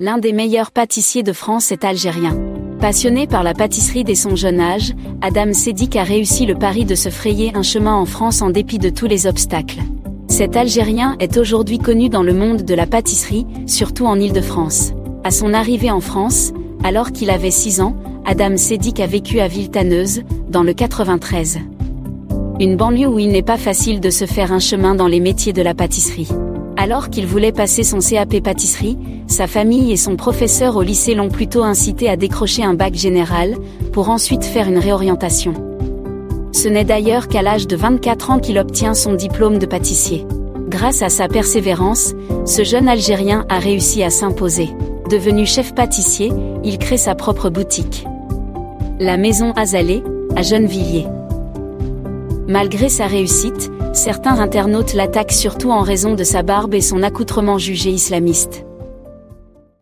L'un des meilleurs pâtissiers de France est algérien. Passionné par la pâtisserie dès son jeune âge, Adam Sedik a réussi le pari de se frayer un chemin en France en dépit de tous les obstacles. Cet Algérien est aujourd'hui connu dans le monde de la pâtisserie, surtout en Île-de-France. À son arrivée en France, alors qu'il avait 6 ans, Adam Sedik a vécu à Villetaneuse, dans le 93. Une banlieue où il n'est pas facile de se faire un chemin dans les métiers de la pâtisserie. Alors qu'il voulait passer son CAP pâtisserie, sa famille et son professeur au lycée l'ont plutôt incité à décrocher un bac général, pour ensuite faire une réorientation. Ce n'est d'ailleurs qu'à l'âge de 24 ans qu'il obtient son diplôme de pâtissier. Grâce à sa persévérance, ce jeune Algérien a réussi à s'imposer. Devenu chef pâtissier, il crée sa propre boutique. La maison Azalée, à Gennevilliers. Malgré sa réussite, certains internautes l'attaquent surtout en raison de sa barbe et son accoutrement jugé islamiste.